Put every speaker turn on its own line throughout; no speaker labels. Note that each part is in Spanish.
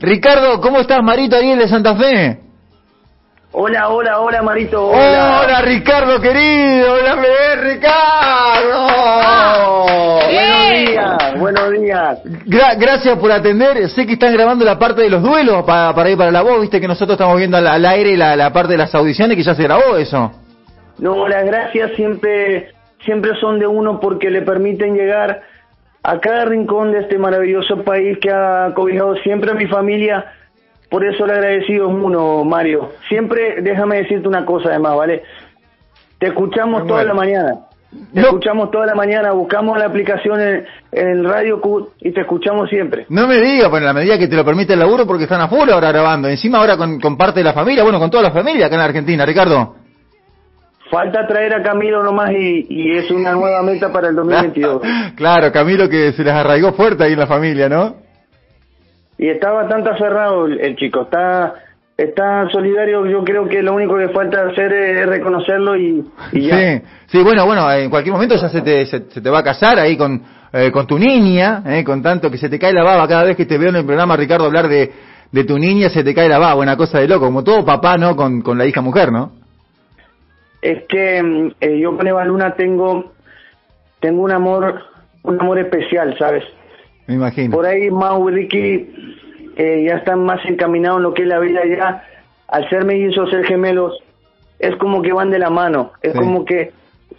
Ricardo, ¿cómo estás? Marito Ariel de Santa Fe.
Hola, hola, hola, Marito.
Hola, hola Ricardo querido. Hola, bebé, Ricardo.
Buenos días, buenos días.
Gra- gracias por atender. Sé que están grabando la parte de los duelos para, para ir para la voz. Viste que nosotros estamos viendo al, al aire la, la parte de las audiciones que ya se grabó eso.
No, las gracias siempre, siempre son de uno porque le permiten llegar a cada rincón de este maravilloso país que ha cobijado siempre a mi familia. Por eso le agradecido es uno, Mario. Siempre, déjame decirte una cosa además, ¿vale? Te escuchamos toda la mañana. Te
No.
escuchamos toda la mañana, buscamos la aplicación en, en Radio Q y te escuchamos siempre.
No me digas, pues en la medida que te lo permite el laburo porque están a full ahora grabando. Encima ahora con, con parte de la familia, bueno, con toda la familia acá en Argentina, Ricardo.
Falta traer a Camilo nomás y, y es una nueva meta para el 2022.
claro, Camilo que se les arraigó fuerte ahí en la familia, ¿no?
Y está bastante aferrado el, el chico, está está solidario, yo creo que lo único que falta hacer es reconocerlo y, y ya.
Sí, sí, bueno, bueno, en cualquier momento ya se te, se, se te va a casar ahí con, eh, con tu niña, eh, con tanto que se te cae la baba cada vez que te veo en el programa, Ricardo, hablar de, de tu niña, se te cae la baba, una cosa de loco, como todo papá, ¿no? Con, con la hija mujer, ¿no?
Es que mm, eh, yo con Eva Luna tengo tengo un amor un amor especial, ¿sabes?
Me imagino.
Por ahí Mau y Ricky eh, ya están más encaminados en lo que es la vida ya. Al ser mellizos, ser gemelos, es como que van de la mano. Es
Sí.
como que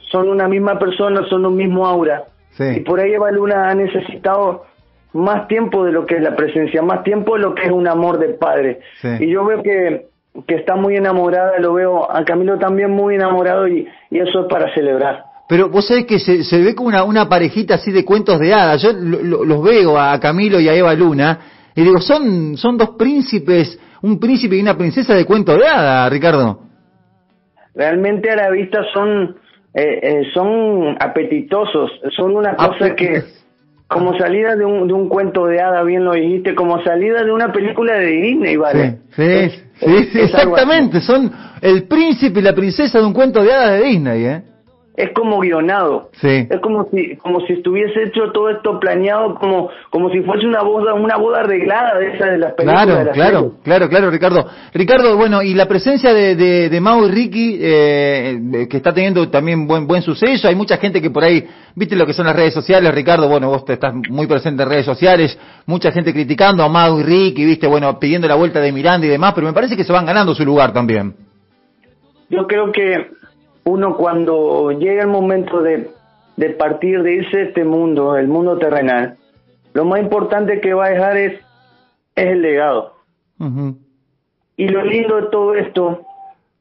son una misma persona, son un mismo aura.
Sí.
Y por ahí Eva Luna ha necesitado más tiempo de lo que es la presencia, más tiempo de lo que es un amor de padre.
Sí.
Y yo veo que, que está muy enamorada, lo veo a Camilo también muy enamorado y, y eso es para celebrar.
Pero vos sabés que se, se ve como una, una parejita así de cuentos de hadas. Yo lo- lo- los veo a Camilo y a Eva Luna y digo, son, son dos príncipes, un príncipe y una princesa de cuento de hadas, Ricardo.
realmente a la vista son eh, eh, son apetitosos, son una cosa
Apet-
que como salida de un, de un cuento de hada, bien lo dijiste, como salida de una película de Disney, ¿vale?
Sí,
Es-
sí, sí,
es-
sí, exactamente. Son el príncipe y la princesa de un cuento de hadas de Disney, ¿eh?
Es como guionado.
Sí.
Es como si como si estuviese hecho todo esto planeado como como si fuese una boda una boda arreglada de esa de las películas de
Claro,
las
claro,
series.
claro, claro, Ricardo. Ricardo, bueno, y la presencia de, de, de Mau y Ricky, eh, que está teniendo también buen buen suceso, hay mucha gente que por ahí, viste lo que son las redes sociales, Ricardo, bueno, vos te estás muy presente en redes sociales, mucha gente criticando a Mau y Ricky, viste, bueno, pidiendo la vuelta de Miranda y demás, pero me parece que se van ganando su lugar también.
Yo creo que uno cuando llega el momento de, de partir, de irse de este mundo, el mundo terrenal, lo más importante que va a dejar es, es el legado. Y lo lindo de todo esto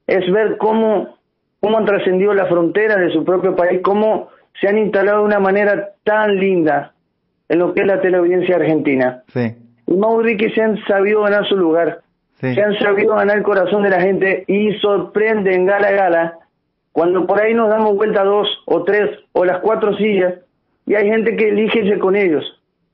es ver cómo, cómo han trascendido las fronteras de su propio país, cómo se han instalado de una manera tan linda en lo que es la teleaudiencia argentina.
Sí,
Y Mau y Ricky se han sabido ganar su lugar,
sí.
se han sabido ganar el corazón de la gente y sorprenden gala a gala cuando por ahí nos damos vuelta dos o tres o las cuatro sillas y hay gente que elige irse con ellos.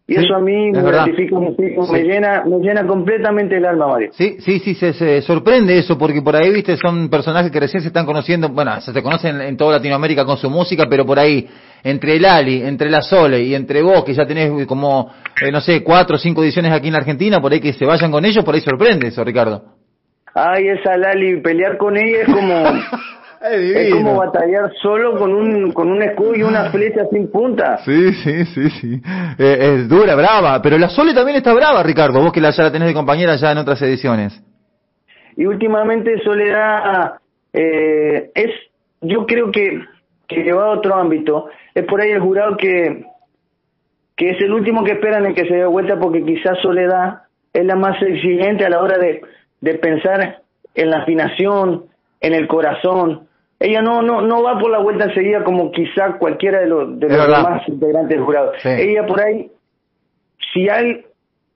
Y
Sí,
eso a mí me gratifica muchísimo,
Sí.
me llena, me llena completamente el alma, Mario.
Sí, sí, sí, se, se sorprende eso, porque por ahí, viste, son personajes que recién se están conociendo, bueno, se te conocen en toda Latinoamérica con su música, pero por ahí, entre el Ali, entre la Sole y entre vos, que ya tenés como, eh, no sé, cuatro o cinco ediciones aquí en la Argentina, por ahí que se vayan con ellos, por ahí sorprende eso, Ricardo.
Ay, esa Lali, pelear con ella es como, es como batallar solo con un, con un escudo y una flecha sin punta.
Sí, sí, sí, sí. Eh, es dura, brava, pero la Sole también está brava, Ricardo, vos que la, ya la tenés de compañera ya en otras ediciones.
Y últimamente Soledad eh, es, yo creo que, que llevado a otro ámbito, es por ahí el jurado que, que es el último que esperan en que se dé vuelta porque quizás Soledad es la más exigente a la hora de, de pensar en la afinación, en el corazón. Ella no, no, no va por la vuelta enseguida como quizá cualquiera de los, de los demás integrantes del jurado.
Sí.
Ella por ahí, si hay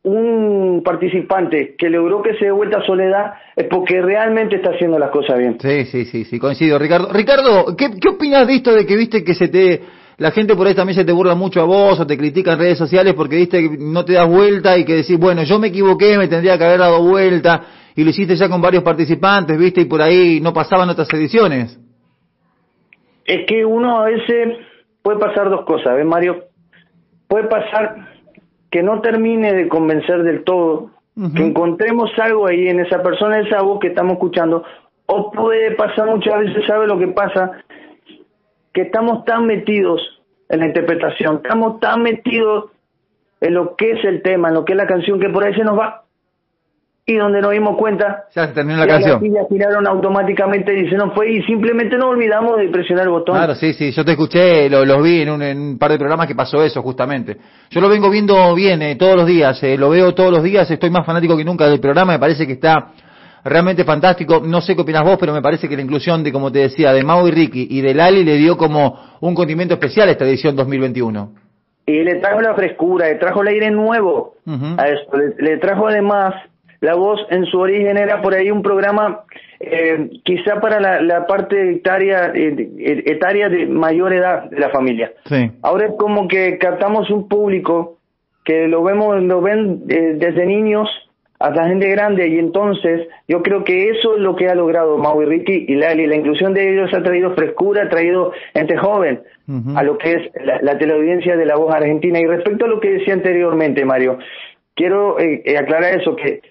un participante que logró que se dé vuelta a Soledad, es porque realmente está haciendo las cosas bien.
Sí, sí, sí, sí, coincido. Ricardo, Ricardo, ¿qué, qué opinas de esto de que viste que se te, la gente por ahí también se te burla mucho a vos o te critica en redes sociales porque viste que no te das vuelta y que decís, bueno, yo me equivoqué, me tendría que haber dado vuelta y lo hiciste ya con varios participantes, viste, y por ahí no pasaban otras ediciones?
Es que uno a veces puede pasar dos cosas, ¿ves, Mario? Puede pasar que no termine de convencer del todo que encontremos algo ahí en esa persona, esa voz que estamos escuchando, o puede pasar muchas veces, ¿sabe lo que pasa? Que estamos tan metidos en la interpretación, estamos tan metidos en lo que es el tema, en lo que es la canción, que por ahí se nos va. Y donde nos dimos cuenta,
ya se terminó la canción.
Las giraron automáticamente y se nos fue y simplemente nos olvidamos de presionar el botón.
Claro, sí, sí, yo te escuché, los lo vi en un, en un, par de programas que pasó eso justamente. Yo lo vengo viendo bien eh, todos los días, eh, lo veo todos los días, estoy más fanático que nunca del programa, me parece que está realmente fantástico. No sé qué opinas vos, pero me parece que la inclusión de, como te decía, de Mau y Ricky y de Lali le dio como un condimento especial a esta edición 2021.
Y le trajo la frescura, le trajo el aire nuevo a esto, le, trajo además la voz en su origen era por ahí un programa eh, quizá para la, parte etaria, eh, etaria de mayor edad de la familia.
Sí.
Ahora es como que captamos un público que lo vemos, lo ven eh, desde niños hasta gente grande y entonces yo creo que eso es lo que ha logrado Mau y Ricky y Lali, la inclusión de ellos ha traído frescura, ha traído gente joven a lo que es la, teleaudiencia de la voz argentina y respecto a lo que decía anteriormente Mario, quiero eh, eh, aclarar eso que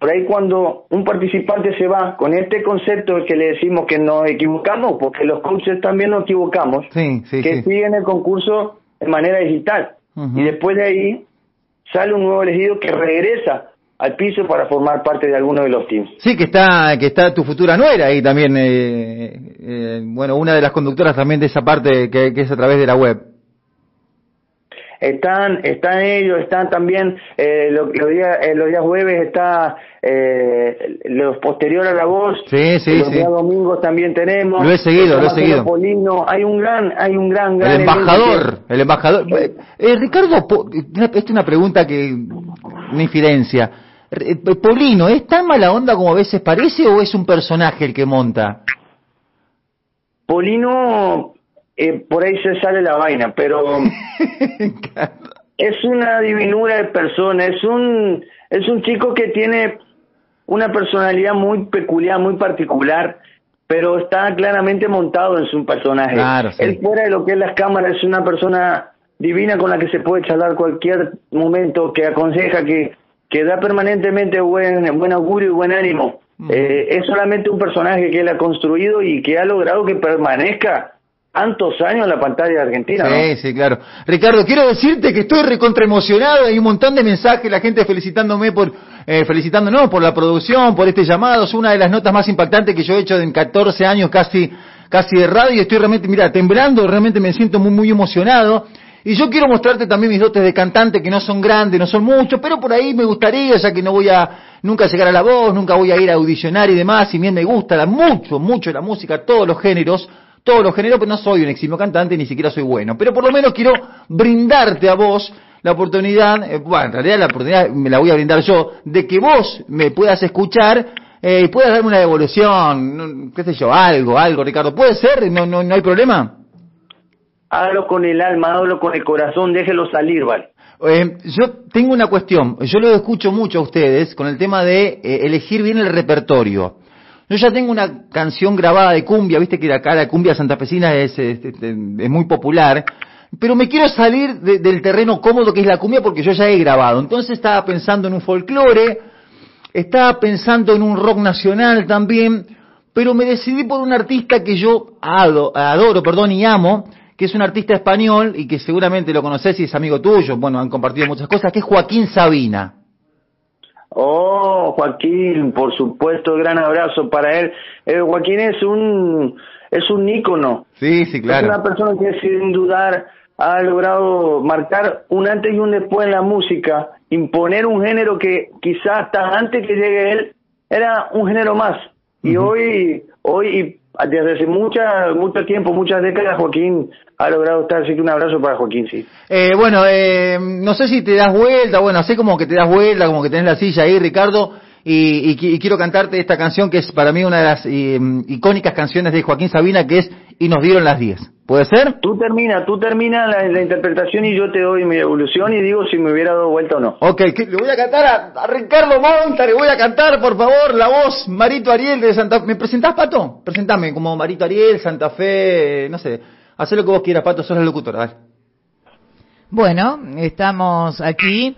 por ahí cuando un participante se va con este concepto que le decimos que nos equivocamos, porque los coaches también nos equivocamos, que siguen el concurso de manera digital y después de ahí sale un nuevo elegido que regresa al piso para formar parte de alguno de los teams.
Sí, que está que está tu futura nuera ahí también, eh, eh, bueno, una de las conductoras también de esa parte que, es a través de la web.
Están, están ellos, están también eh, los, días, los días jueves está los posterior a la voz.
Sí, sí,
los días domingos también tenemos.
Lo he seguido, lo he seguido.
Polino, hay un gran, hay un gran, gran
el embajador, el embajador. Ricardo, esta es una pregunta que una infidencia. Eh, Polino, ¿es tan mala onda como a veces parece o es un personaje el que monta?
Polino, eh, por ahí se sale la vaina, pero es una divinura de persona, es un, es un chico que tiene una personalidad muy peculiar, muy particular, pero está claramente montado en su personaje.
Claro,
Él fuera de lo que es las cámaras es una persona divina con la que se puede charlar cualquier momento, que aconseja, que que da permanentemente buen, buen augurio y buen ánimo. Eh, es solamente un personaje que él ha construido y que ha logrado que permanezca tantos años en la pantalla de Argentina.
Sí, sí, claro. Ricardo, quiero decirte que estoy recontra emocionado, hay un montón de mensajes, la gente felicitándome por, eh, felicitándonos por la producción, por este llamado, es una de las notas más impactantes que yo he hecho en 14 años casi, casi de radio, estoy realmente, mira, temblando, realmente me siento muy, muy emocionado. Y yo quiero mostrarte también mis dotes de cantante, que no son grandes, no son muchos, pero por ahí me gustaría, ya que no voy a nunca llegar a la voz, nunca voy a ir a audicionar y demás, y bien me gusta la, mucho, mucho la música, todos los géneros, todos los géneros, pero no soy un eximio cantante, ni siquiera soy bueno. Pero por lo menos quiero brindarte a vos la oportunidad, eh, bueno, en realidad la oportunidad me la voy a brindar yo, de que vos me puedas escuchar eh, y puedas darme una devolución, qué sé yo, algo, algo, Ricardo. ¿Puede ser? ¿No, no, no hay problema?
hágalo con el alma, hágalo con el corazón, déjelo salir, ¿vale?
Eh, yo tengo una cuestión, yo lo escucho mucho a ustedes con el tema de eh, elegir bien el repertorio. Yo ya tengo una canción grabada de cumbia, viste que acá la cumbia santafesina es, es, es, muy popular, pero me quiero salir del terreno cómodo que es la cumbia porque yo ya he grabado. Entonces estaba pensando en un folclore, estaba pensando en un rock nacional también, pero me decidí por un artista que yo adoro, adoro perdón, y amo, que es un artista español y que seguramente lo conoces y es amigo tuyo, bueno, han compartido muchas cosas, que es Joaquín Sabina.
Oh, Joaquín, por supuesto, gran abrazo para él. Eh, Joaquín es un es un ícono.
Sí, sí, claro.
Es una persona que sin dudar ha logrado marcar un antes y un después en la música, imponer un género que quizás hasta antes que llegue él era un género más. Y hoy, hoy desde hace mucha, mucho tiempo, muchas décadas, Joaquín ha logrado estar, así que un abrazo para Joaquín, sí.
Eh, bueno, eh, no sé si te das vuelta, bueno, sé como que te das vuelta, como que tenés la silla ahí, Ricardo, y, quiero cantarte esta canción que es para mí una de las eh, icónicas canciones de Joaquín Sabina, que es Y nos dieron las 10. ¿Puede ser?
Tú termina, tú termina la, interpretación y yo te doy mi evolución y digo si me hubiera dado vuelta o no.
Ok, le voy a cantar a, Ricardo Monta, le voy a cantar, por favor, la voz Marito Ariel de Santa Fe. ¿Me presentás, Pato? Presentame como Marito Ariel, Santa Fe, no sé. Haz lo que vos quieras, Pato, sos la locutora,
Bueno, estamos aquí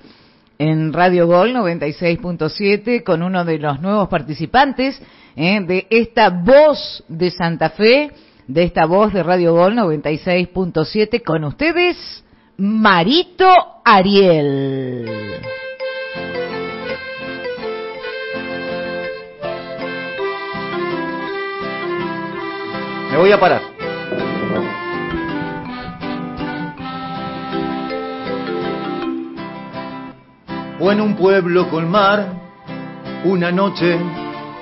en Radio Gol 96.7 con uno de los nuevos participantes eh, de esta voz de Santa Fe, de esta voz de Radio Gol 96.7 con ustedes, Marito Ariel.
Me voy a parar. O en un pueblo con mar, una noche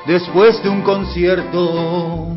después de un concierto.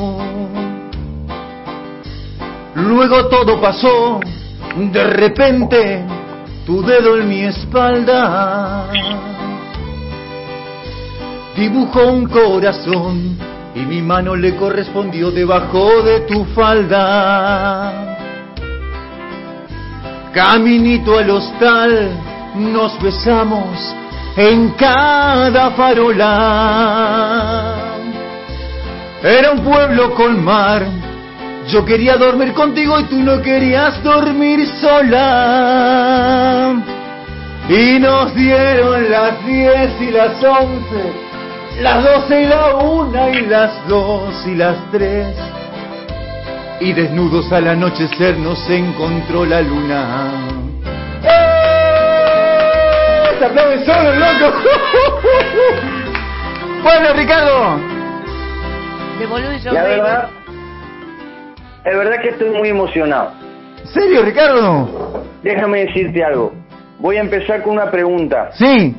Luego todo pasó, de repente, tu dedo en mi espalda dibujó un corazón y mi mano le correspondió debajo de tu falda. Caminito al hostal, nos besamos en cada farola. Era un pueblo con mar, yo quería dormir contigo y tú no querías dormir sola. Y nos dieron las diez y las once las doce y la una y las dos y las tres. Y desnudos al anochecer nos encontró la luna. ¡Eh! ¡Se aplaude solo, loco! bueno, Ricardo.
La verdad, es verdad que estoy muy emocionado.
¿Serio, Ricardo?
Déjame decirte algo. Voy a empezar con una pregunta.
Sí.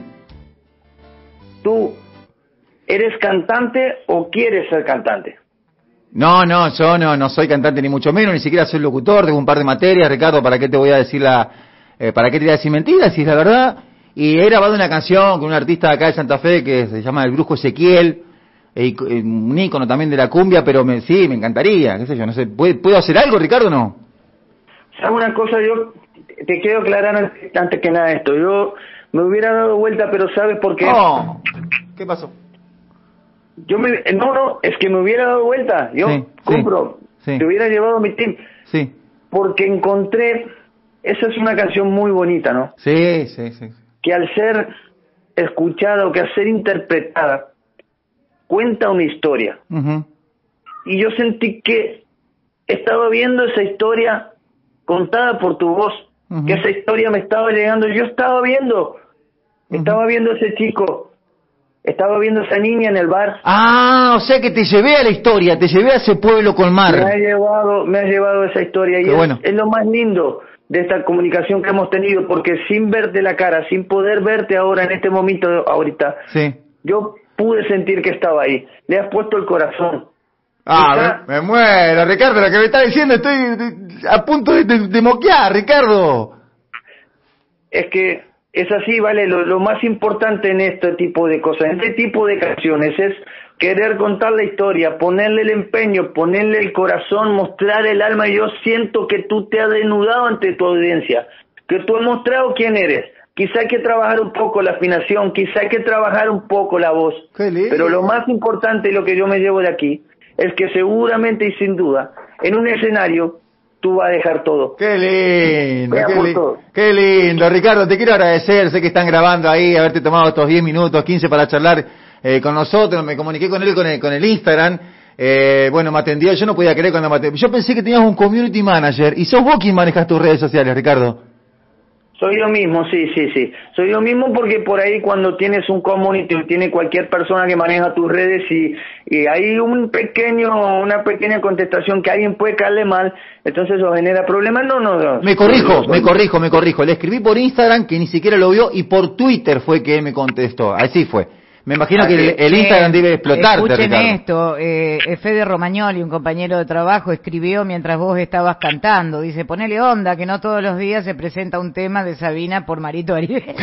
¿Tú ¿Eres cantante o quieres ser cantante?
No, no, yo no, no soy cantante ni mucho menos, ni siquiera soy locutor, tengo un par de materias, Ricardo, ¿para qué te voy a decir la, eh, para qué te voy a decir mentiras, si es la verdad? Y he grabado una canción con un artista acá de Santa Fe que se llama El Brujo Ezequiel, eh, un ícono también de la cumbia, pero me, sí, me encantaría, qué sé yo, no sé, ¿puedo, hacer algo, Ricardo, no?
¿Sabes una cosa? Yo te quiero aclarar antes que nada esto, yo me hubiera dado vuelta, pero ¿sabes por qué?
Oh, ¿Qué pasó?
Yo me, no, no, es que me hubiera dado vuelta. Yo compro. Te hubiera llevado a mi team.
Sí.
Porque encontré, esa es una canción muy bonita, ¿no?
Sí, sí, sí.
Que al ser escuchada o que al ser interpretada, cuenta una historia. Y yo sentí que estaba viendo esa historia contada por tu voz, que esa historia me estaba llegando. Yo estaba viendo, estaba viendo ese chico estaba viendo a esa niña en el bar.
Ah, o sea que te llevé a la historia, te llevé a ese pueblo con mar.
Me ha llevado, me ha llevado esa historia y es, lo más lindo de esta comunicación que hemos tenido, porque sin verte la cara, sin poder verte ahora en este momento, ahorita,
sí.
yo pude sentir que estaba ahí. Le has puesto el corazón.
Ah, me, muero, Ricardo, lo que me está diciendo, estoy a punto de, de moquear, Ricardo.
Es que es así, ¿vale? Lo, más importante en este tipo de cosas, en este tipo de canciones, es querer contar la historia, ponerle el empeño, ponerle el corazón, mostrar el alma. Y yo siento que tú te has denudado ante tu audiencia, que tú has mostrado quién eres. Quizá hay que trabajar un poco la afinación, quizá hay que trabajar un poco la voz. Pero lo más importante y lo que yo me llevo de aquí es que seguramente y sin duda, en un escenario tú vas a dejar todo.
Qué lindo, qué, lindo. Ricardo, te quiero agradecer, sé que están grabando ahí, haberte tomado estos 10 minutos, 15 para charlar eh, con nosotros, me comuniqué con él con el, con el Instagram. Eh, bueno, me atendió, yo no podía creer cuando me atendió. Yo pensé que tenías un community manager y sos vos quien manejas tus redes sociales, Ricardo.
Soy yo mismo, sí, sí, sí. Soy yo mismo porque por ahí cuando tienes un community, tiene cualquier persona que maneja tus redes y, y hay un pequeño, una pequeña contestación que alguien puede caerle mal, entonces eso genera problemas. No, no, no.
Me corrijo, me corrijo, me corrijo. Le escribí por Instagram que ni siquiera lo vio y por Twitter fue que me contestó. Así fue. Me imagino que el, el Instagram debe explotar.
Escuchen esto, eh, Fede Romagnoli, un compañero de trabajo, escribió mientras vos estabas cantando. Dice, ponele onda, que no todos los días se presenta un tema de Sabina por Marito Aribe.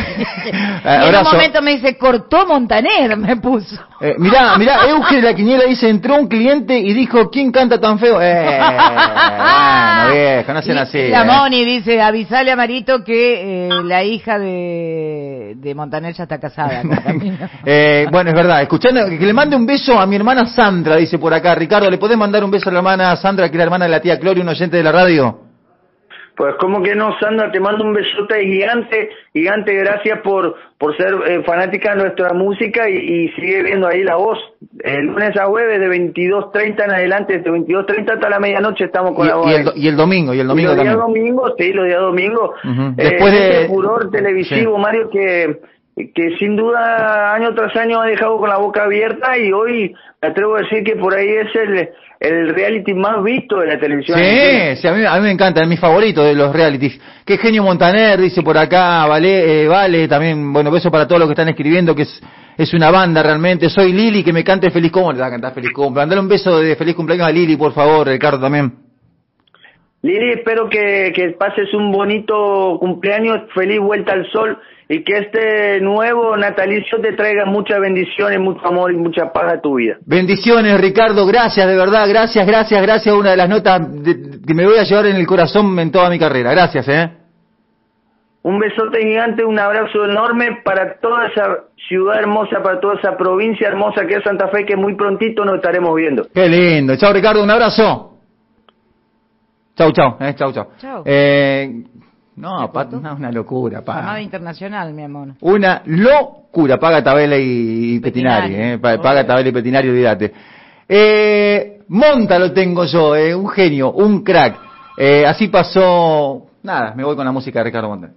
y en un momento me dice, cortó Montaner, me puso.
Eh, mirá, mirá, Euge de la Quiniela dice, entró un cliente y dijo, ¿quién canta tan feo? Eh, bueno, viejo, no sean así.
La eh. Moni dice, avisale a Marito que eh, la hija de, de Montaner ya está casada.
eh, eh, bueno, es verdad. Escuchando, que le mande un beso a mi hermana Sandra, dice por acá. Ricardo, ¿le podés mandar un beso a la hermana Sandra, que es la hermana de la tía Clori, un oyente de la radio?
Pues como que no, Sandra, te mando un besote gigante, gigante, gracias por, por ser eh, fanática de nuestra música y, sigue viendo ahí la voz. El lunes a jueves de 22.30 en adelante, de 22.30 hasta la medianoche estamos con la voz.
Y el, y el, domingo, y el domingo
y
los
días domingos, sí, los días domingos.
Eh, Después de...
furor televisivo, Mario, que que sin duda año tras año ha dejado con la boca abierta y hoy me atrevo a decir que por ahí es el, el reality más visto de la televisión.
Sí, sí a, mí, a mí me encanta, es mi favorito de los realities. Qué genio Montaner, dice por acá, vale, eh, vale, también, bueno, beso para todos los que están escribiendo, que es, es una banda realmente. Soy Lili, que me cante feliz cumpleaños, le va a cantar feliz cumpleaños. Mandale un beso de feliz cumpleaños a Lili, por favor, Ricardo también.
Lili, espero que, que pases un bonito cumpleaños, feliz vuelta al sol y que este nuevo natalicio te traiga muchas bendiciones, mucho amor y mucha paz a tu vida.
Bendiciones, Ricardo, gracias, de verdad, gracias, gracias, gracias, una de las notas que me voy a llevar en el corazón en toda mi carrera. Gracias, ¿eh?
Un besote gigante, un abrazo enorme para toda esa ciudad hermosa, para toda esa provincia hermosa que es Santa Fe, que muy prontito nos estaremos viendo.
Qué lindo. Chao, Ricardo, un abrazo. Chau, chau, eh, chau, chau.
Chau.
Eh, no, pa, una, una locura, pa.
Llamada internacional, mi amor.
Una locura. Paga Tabela y, y Petinari, eh. Paga Tabela y Petinari, olvídate. Eh, Monta lo tengo yo, eh, un genio, un crack. Eh, así pasó. Nada, me voy con la música de Ricardo Monta.